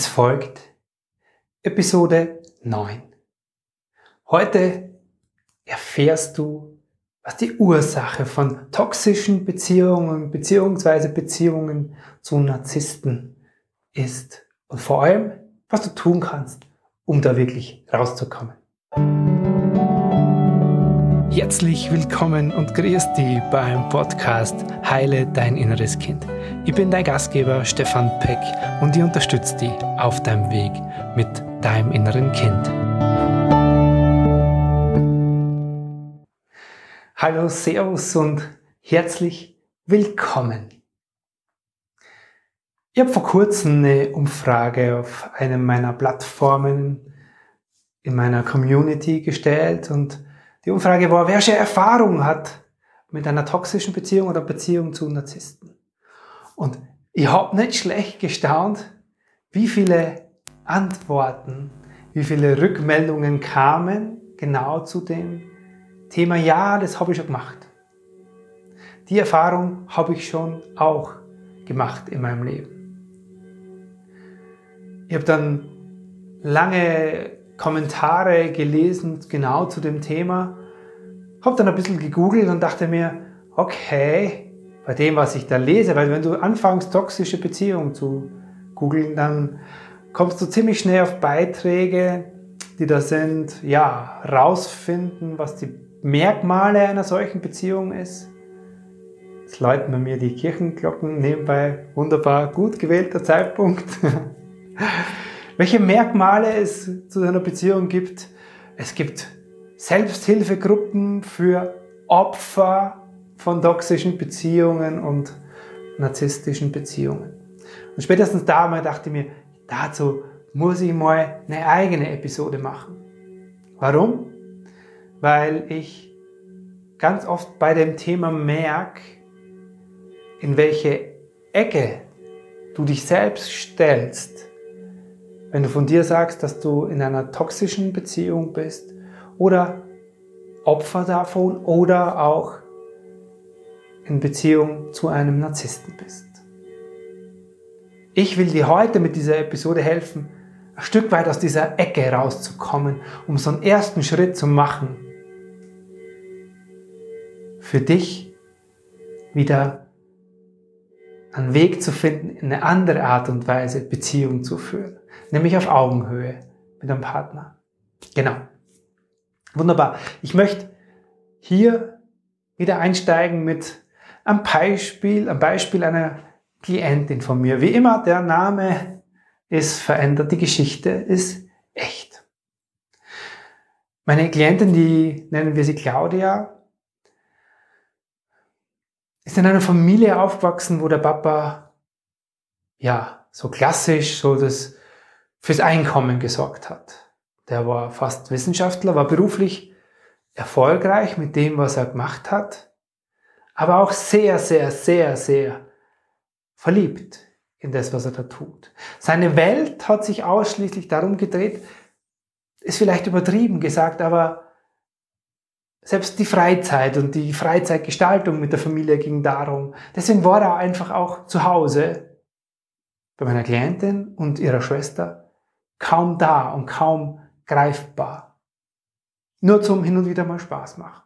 Es folgt Episode 9. Heute erfährst du, was die Ursache von toxischen Beziehungen bzw. Beziehungen zu Narzissten ist und vor allem, was du tun kannst, um da wirklich rauszukommen. Herzlich willkommen und grüß dich beim Podcast Heile dein inneres Kind. Ich bin dein Gastgeber Stefan Peck und ich unterstütze dich auf deinem Weg mit deinem inneren Kind. Hallo, Servus und herzlich willkommen. Ich habe vor kurzem eine Umfrage auf einem meiner Plattformen in meiner Community gestellt und die Umfrage war, wer schon Erfahrung hat mit einer toxischen Beziehung oder Beziehung zu Narzissten. Und ich habe nicht schlecht gestaunt, wie viele Antworten, wie viele Rückmeldungen kamen genau zu dem Thema, ja, das habe ich schon gemacht. Die Erfahrung habe ich schon auch gemacht in meinem Leben. Ich habe dann lange Kommentare gelesen, genau zu dem Thema. Habe dann ein bisschen gegoogelt und dachte mir, okay, bei dem, was ich da lese, weil wenn du anfängst, toxische Beziehungen zu googeln, dann kommst du ziemlich schnell auf Beiträge, die da sind, ja, rausfinden, was die Merkmale einer solchen Beziehung ist. Jetzt läuten bei mir die Kirchenglocken nebenbei. Wunderbar, gut gewählter Zeitpunkt. welche Merkmale es zu einer Beziehung gibt. Es gibt Selbsthilfegruppen für Opfer von toxischen Beziehungen und narzisstischen Beziehungen. Und spätestens damals dachte ich mir, dazu muss ich mal eine eigene Episode machen. Warum? Weil ich ganz oft bei dem Thema merke, in welche Ecke du dich selbst stellst, wenn du von dir sagst, dass du in einer toxischen Beziehung bist oder Opfer davon oder auch in Beziehung zu einem Narzissten bist. Ich will dir heute mit dieser Episode helfen, ein Stück weit aus dieser Ecke rauszukommen, um so einen ersten Schritt zu machen, für dich wieder einen Weg zu finden, in eine andere Art und Weise Beziehung zu führen nämlich auf Augenhöhe mit einem Partner. Genau. Wunderbar. Ich möchte hier wieder einsteigen mit einem Beispiel, einem Beispiel einer Klientin von mir. Wie immer, der Name ist verändert, die Geschichte ist echt. Meine Klientin, die nennen wir sie Claudia, ist in einer Familie aufgewachsen, wo der Papa, ja, so klassisch, so das fürs Einkommen gesorgt hat. Der war fast Wissenschaftler, war beruflich erfolgreich mit dem, was er gemacht hat, aber auch sehr, sehr, sehr, sehr verliebt in das, was er da tut. Seine Welt hat sich ausschließlich darum gedreht, ist vielleicht übertrieben gesagt, aber selbst die Freizeit und die Freizeitgestaltung mit der Familie ging darum. Deswegen war er einfach auch zu Hause bei meiner Klientin und ihrer Schwester kaum da und kaum greifbar. Nur zum hin und wieder mal Spaß machen.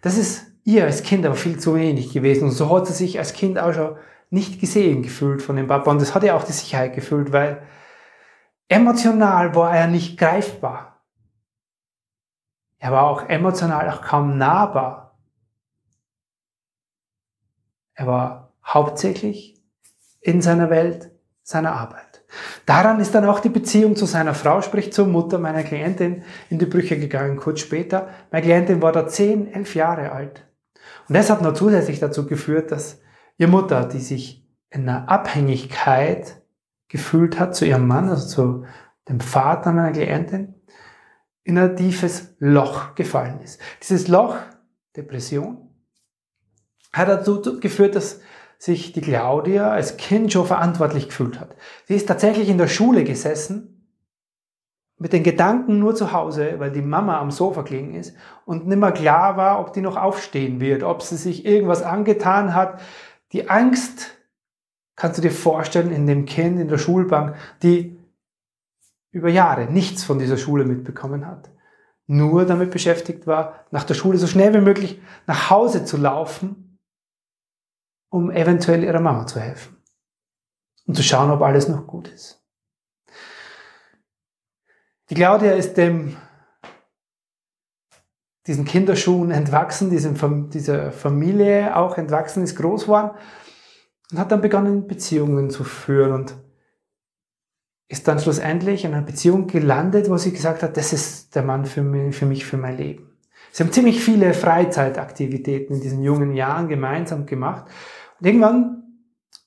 Das ist ihr als Kind aber viel zu wenig gewesen. Und so hat sie sich als Kind auch schon nicht gesehen gefühlt von dem Papa. Und das hat ihr auch die Sicherheit gefühlt, weil emotional war er nicht greifbar. Er war auch emotional auch kaum nahbar. Er war hauptsächlich in seiner Welt, seiner Arbeit. Daran ist dann auch die Beziehung zu seiner Frau, sprich zur Mutter meiner Klientin, in die Brüche gegangen, kurz später. Meine Klientin war da 10, 11 Jahre alt. Und das hat noch zusätzlich dazu geführt, dass ihre Mutter, die sich in einer Abhängigkeit gefühlt hat zu ihrem Mann, also zu dem Vater meiner Klientin, in ein tiefes Loch gefallen ist. Dieses Loch, Depression, hat dazu geführt, dass sich die Claudia als Kind schon verantwortlich gefühlt hat. Sie ist tatsächlich in der Schule gesessen, mit den Gedanken nur zu Hause, weil die Mama am Sofa gelegen ist und nimmer klar war, ob die noch aufstehen wird, ob sie sich irgendwas angetan hat. Die Angst kannst du dir vorstellen, in dem Kind in der Schulbank, die über Jahre nichts von dieser Schule mitbekommen hat, nur damit beschäftigt war, nach der Schule so schnell wie möglich nach Hause zu laufen, um eventuell ihrer Mama zu helfen und zu schauen, ob alles noch gut ist. Die Claudia ist dem diesen Kinderschuhen entwachsen, diesem, dieser Familie auch entwachsen, ist groß geworden und hat dann begonnen, Beziehungen zu führen und ist dann schlussendlich in einer Beziehung gelandet, wo sie gesagt hat, das ist der Mann für mich, für mich, für mein Leben. Sie haben ziemlich viele Freizeitaktivitäten in diesen jungen Jahren gemeinsam gemacht. Irgendwann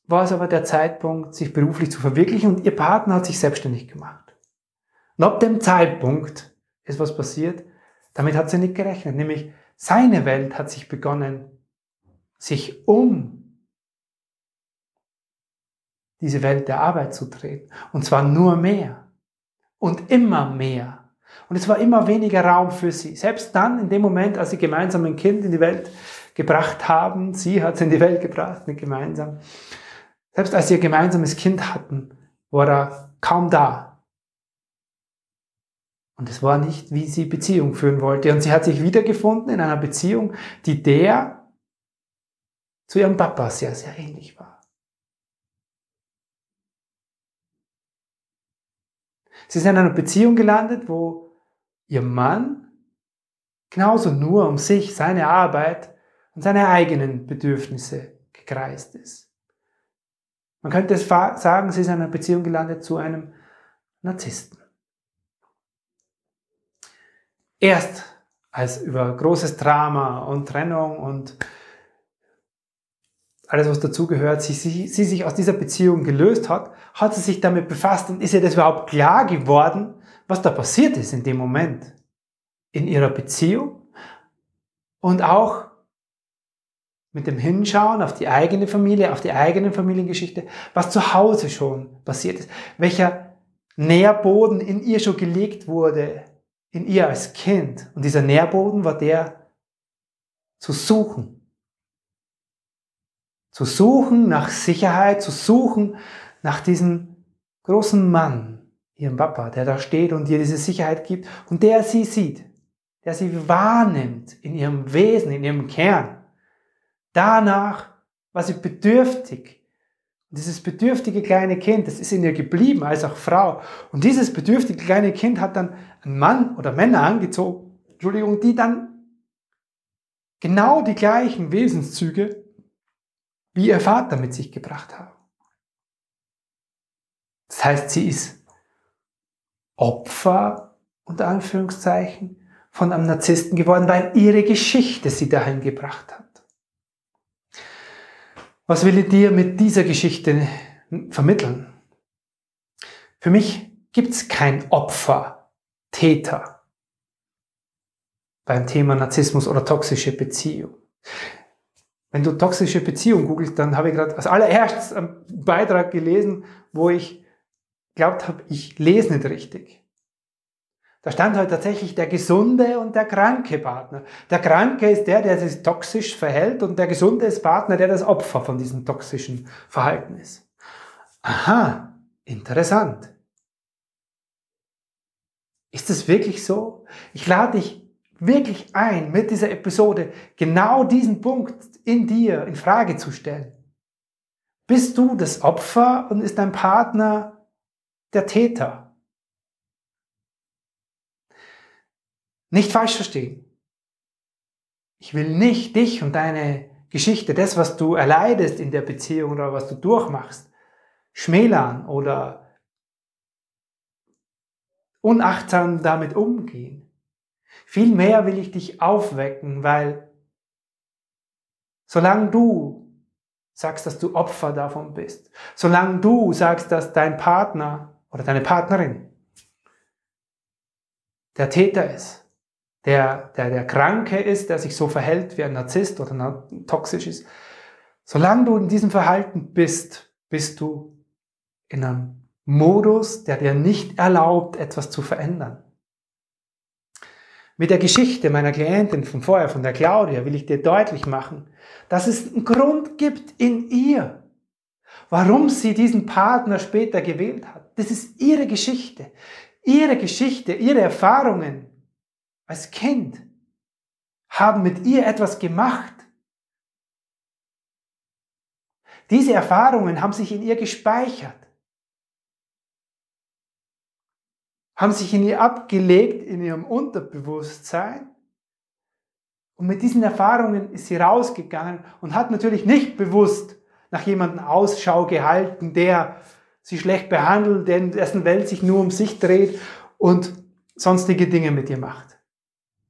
war es aber der Zeitpunkt, sich beruflich zu verwirklichen und ihr Partner hat sich selbstständig gemacht. Und ab dem Zeitpunkt ist was passiert, damit hat sie nicht gerechnet, nämlich seine Welt hat sich begonnen, sich um diese Welt der Arbeit zu drehen. Und zwar nur mehr. Und immer mehr. Und es war immer weniger Raum für sie. Selbst dann, in dem Moment, als sie gemeinsam ein Kind in die Welt gebracht haben, sie hat es in die Welt gebracht, nicht gemeinsam. Selbst als sie ihr gemeinsames Kind hatten, war er kaum da. Und es war nicht, wie sie Beziehung führen wollte. Und sie hat sich wiedergefunden in einer Beziehung, die der zu ihrem Papa sehr, sehr ähnlich war. Sie ist in einer Beziehung gelandet, wo ihr Mann genauso nur um sich, seine Arbeit und seine eigenen Bedürfnisse gekreist ist. Man könnte es sagen, sie ist in einer Beziehung gelandet zu einem Narzissten. Erst als über großes Drama und Trennung und alles, was dazugehört, sie, sie, sie sich aus dieser Beziehung gelöst hat, hat sie sich damit befasst und ist ihr das überhaupt klar geworden, was da passiert ist in dem Moment in ihrer Beziehung und auch mit dem Hinschauen auf die eigene Familie, auf die eigene Familiengeschichte, was zu Hause schon passiert ist, welcher Nährboden in ihr schon gelegt wurde, in ihr als Kind. Und dieser Nährboden war der zu suchen. Zu suchen nach Sicherheit, zu suchen nach diesem großen Mann, ihrem Papa, der da steht und ihr diese Sicherheit gibt und der sie sieht, der sie wahrnimmt in ihrem Wesen, in ihrem Kern. Danach war sie bedürftig und dieses bedürftige kleine Kind, das ist in ihr geblieben, als auch Frau. Und dieses bedürftige kleine Kind hat dann einen Mann oder Männer angezogen, Entschuldigung, die dann genau die gleichen Wesenszüge wie ihr Vater mit sich gebracht haben. Das heißt, sie ist Opfer, unter Anführungszeichen, von einem Narzissten geworden, weil ihre Geschichte sie dahin gebracht hat. Was will ich dir mit dieser Geschichte vermitteln? Für mich gibt es kein Opfer, Täter beim Thema Narzissmus oder toxische Beziehung. Wenn du toxische Beziehung googelst, dann habe ich gerade als allererstes einen Beitrag gelesen, wo ich glaubt habe, ich lese nicht richtig. Da stand halt tatsächlich der gesunde und der kranke Partner. Der Kranke ist der, der sich toxisch verhält und der gesunde ist Partner, der das Opfer von diesem toxischen Verhalten ist. Aha, interessant. Ist es wirklich so? Ich lade dich wirklich ein, mit dieser Episode genau diesen Punkt in dir in Frage zu stellen. Bist du das Opfer und ist dein Partner der Täter? Nicht falsch verstehen. Ich will nicht dich und deine Geschichte, das, was du erleidest in der Beziehung oder was du durchmachst, schmälern oder unachtsam damit umgehen. Vielmehr will ich dich aufwecken, weil solange du sagst, dass du Opfer davon bist, solange du sagst, dass dein Partner oder deine Partnerin der Täter ist, der, der, der Kranke ist, der sich so verhält wie ein Narzisst oder toxisch ist, solange du in diesem Verhalten bist, bist du in einem Modus, der dir nicht erlaubt, etwas zu verändern. Mit der Geschichte meiner Klientin von vorher, von der Claudia, will ich dir deutlich machen, dass es einen Grund gibt in ihr, warum sie diesen Partner später gewählt hat. Das ist ihre Geschichte. Ihre Geschichte, ihre Erfahrungen als Kind haben mit ihr etwas gemacht. Diese Erfahrungen haben sich in ihr gespeichert, haben sich in ihr abgelegt, in ihrem Unterbewusstsein. Und mit diesen Erfahrungen ist sie rausgegangen und hat natürlich nicht bewusst nach jemandem Ausschau gehalten, der sie schlecht behandelt, der in dessen Welt sich nur um sich dreht und sonstige Dinge mit ihr macht.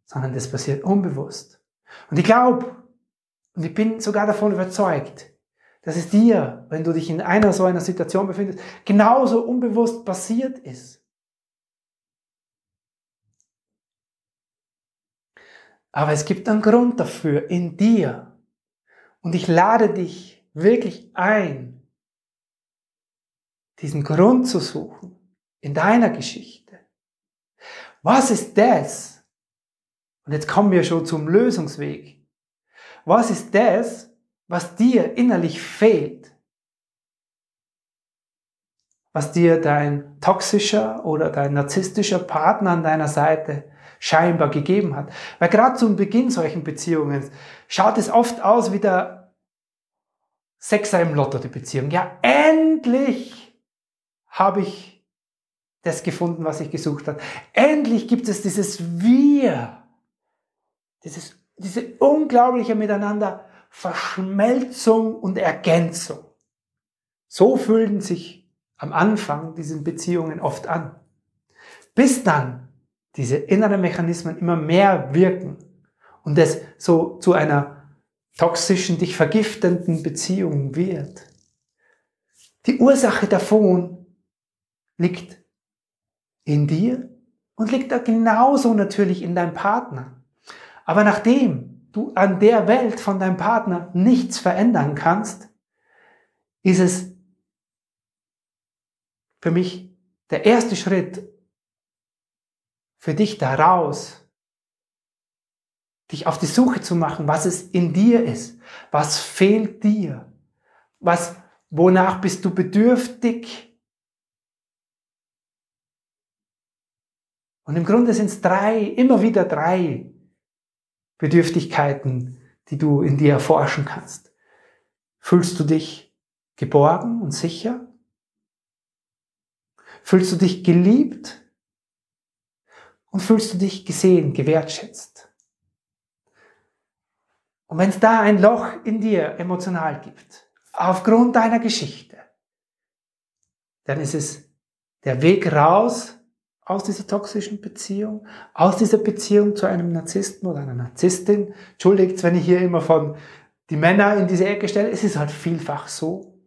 Sondern das passiert unbewusst. Und ich glaube, und ich bin sogar davon überzeugt, dass es dir, wenn du dich in einer so einer Situation befindest, genauso unbewusst passiert ist. Aber es gibt einen Grund dafür in dir. Und ich lade dich wirklich ein, diesen Grund zu suchen in deiner Geschichte. Was ist das? Und jetzt kommen wir schon zum Lösungsweg. Was ist das, was dir innerlich fehlt? Was dir dein toxischer oder dein narzisstischer Partner an deiner Seite scheinbar gegeben hat. Weil gerade zum Beginn solchen Beziehungen schaut es oft aus wie der Sechser im Lotto, die Beziehung. Ja, endlich habe ich das gefunden, was ich gesucht habe. Endlich gibt es dieses Wir, dieses, diese unglaubliche Miteinander Verschmelzung und Ergänzung. So fühlen sich am Anfang diese Beziehungen oft an. Bis dann diese inneren Mechanismen immer mehr wirken und es so zu einer toxischen, dich vergiftenden Beziehung wird. Die Ursache davon liegt in dir und liegt da genauso natürlich in deinem Partner. Aber nachdem du an der Welt von deinem Partner nichts verändern kannst, ist es für mich der erste Schritt für dich daraus, dich auf die Suche zu machen, was es in dir ist, was fehlt dir, was, wonach bist du bedürftig, Und im Grunde sind es drei, immer wieder drei Bedürftigkeiten, die du in dir erforschen kannst. Fühlst du dich geborgen und sicher? Fühlst du dich geliebt? Und fühlst du dich gesehen, gewertschätzt? Und wenn es da ein Loch in dir emotional gibt, aufgrund deiner Geschichte, dann ist es der Weg raus aus dieser toxischen Beziehung, aus dieser Beziehung zu einem Narzissten oder einer Narzisstin. Entschuldigt, wenn ich hier immer von die Männer in diese Ecke stelle, es ist halt vielfach so.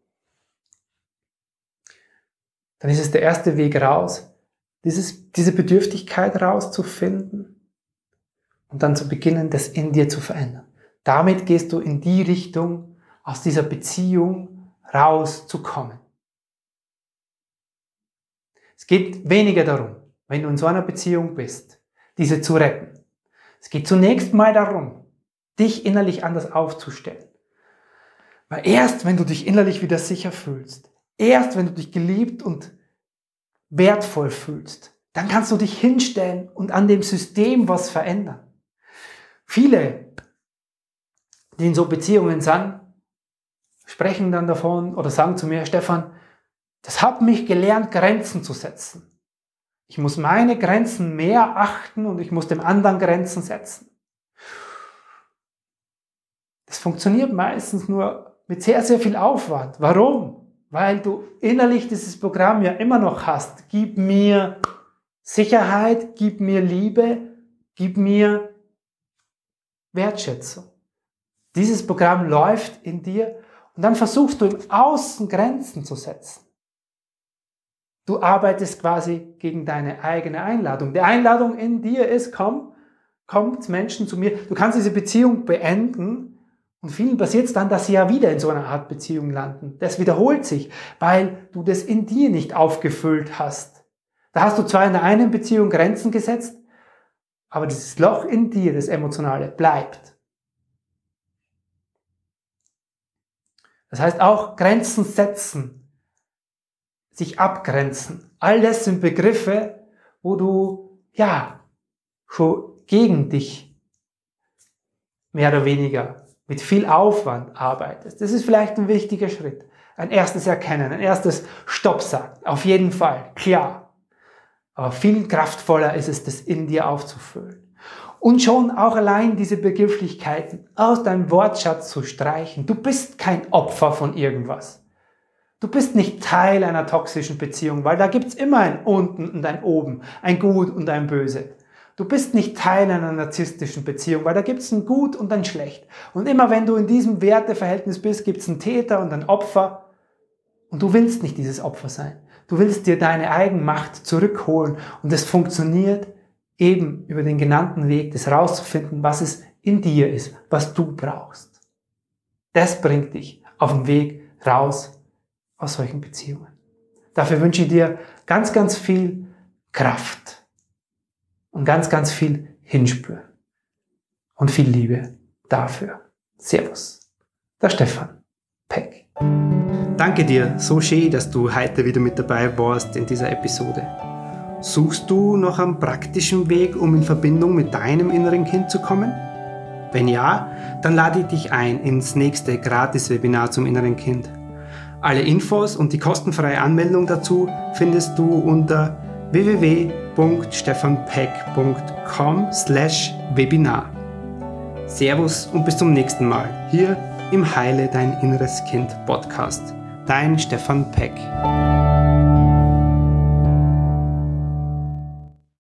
Dann ist es der erste Weg raus, dieses, diese Bedürftigkeit rauszufinden und dann zu beginnen, das in dir zu verändern. Damit gehst du in die Richtung, aus dieser Beziehung rauszukommen. Es geht weniger darum, wenn du in so einer Beziehung bist, diese zu retten. Es geht zunächst mal darum, dich innerlich anders aufzustellen. Weil erst wenn du dich innerlich wieder sicher fühlst, erst wenn du dich geliebt und wertvoll fühlst, dann kannst du dich hinstellen und an dem System was verändern. Viele, die in so Beziehungen sind, sprechen dann davon oder sagen zu mir, Stefan, das hat mich gelernt, Grenzen zu setzen. Ich muss meine Grenzen mehr achten und ich muss dem anderen Grenzen setzen. Das funktioniert meistens nur mit sehr, sehr viel Aufwand. Warum? Weil du innerlich dieses Programm ja immer noch hast. Gib mir Sicherheit, gib mir Liebe, gib mir Wertschätzung. Dieses Programm läuft in dir und dann versuchst du im Außen Grenzen zu setzen. Du arbeitest quasi gegen deine eigene Einladung. Die Einladung in dir ist, komm, kommt Menschen zu mir. Du kannst diese Beziehung beenden und vielen passiert es dann, dass sie ja wieder in so einer Art Beziehung landen. Das wiederholt sich, weil du das in dir nicht aufgefüllt hast. Da hast du zwar in der einen Beziehung Grenzen gesetzt, aber dieses Loch in dir, das Emotionale, bleibt. Das heißt auch Grenzen setzen, sich abgrenzen. All das sind Begriffe, wo du, ja, schon gegen dich mehr oder weniger mit viel Aufwand arbeitest. Das ist vielleicht ein wichtiger Schritt. Ein erstes Erkennen, ein erstes Stopp sagen. Auf jeden Fall, klar. Aber viel kraftvoller ist es, das in dir aufzufüllen. Und schon auch allein diese Begrifflichkeiten aus deinem Wortschatz zu streichen. Du bist kein Opfer von irgendwas. Du bist nicht Teil einer toxischen Beziehung, weil da gibt's immer ein Unten und ein Oben, ein Gut und ein Böse. Du bist nicht Teil einer narzisstischen Beziehung, weil da gibt's ein Gut und ein Schlecht. Und immer wenn du in diesem Werteverhältnis bist, gibt's einen Täter und ein Opfer. Und du willst nicht dieses Opfer sein. Du willst dir deine Eigenmacht zurückholen. Und es funktioniert eben über den genannten Weg, das rauszufinden, was es in dir ist, was du brauchst. Das bringt dich auf den Weg raus aus solchen Beziehungen. Dafür wünsche ich dir ganz, ganz viel Kraft und ganz, ganz viel Hinspüren und viel Liebe dafür. Servus, der Stefan Peck. Danke dir, so schön, dass du heute wieder mit dabei warst in dieser Episode. Suchst du noch einen praktischen Weg, um in Verbindung mit deinem inneren Kind zu kommen? Wenn ja, dann lade ich dich ein ins nächste Gratis-Webinar zum inneren Kind. Alle Infos und die kostenfreie Anmeldung dazu findest du unter www.stefanpeck.com/webinar. Servus und bis zum nächsten Mal hier im Heile dein inneres Kind Podcast. Dein Stefan Peck.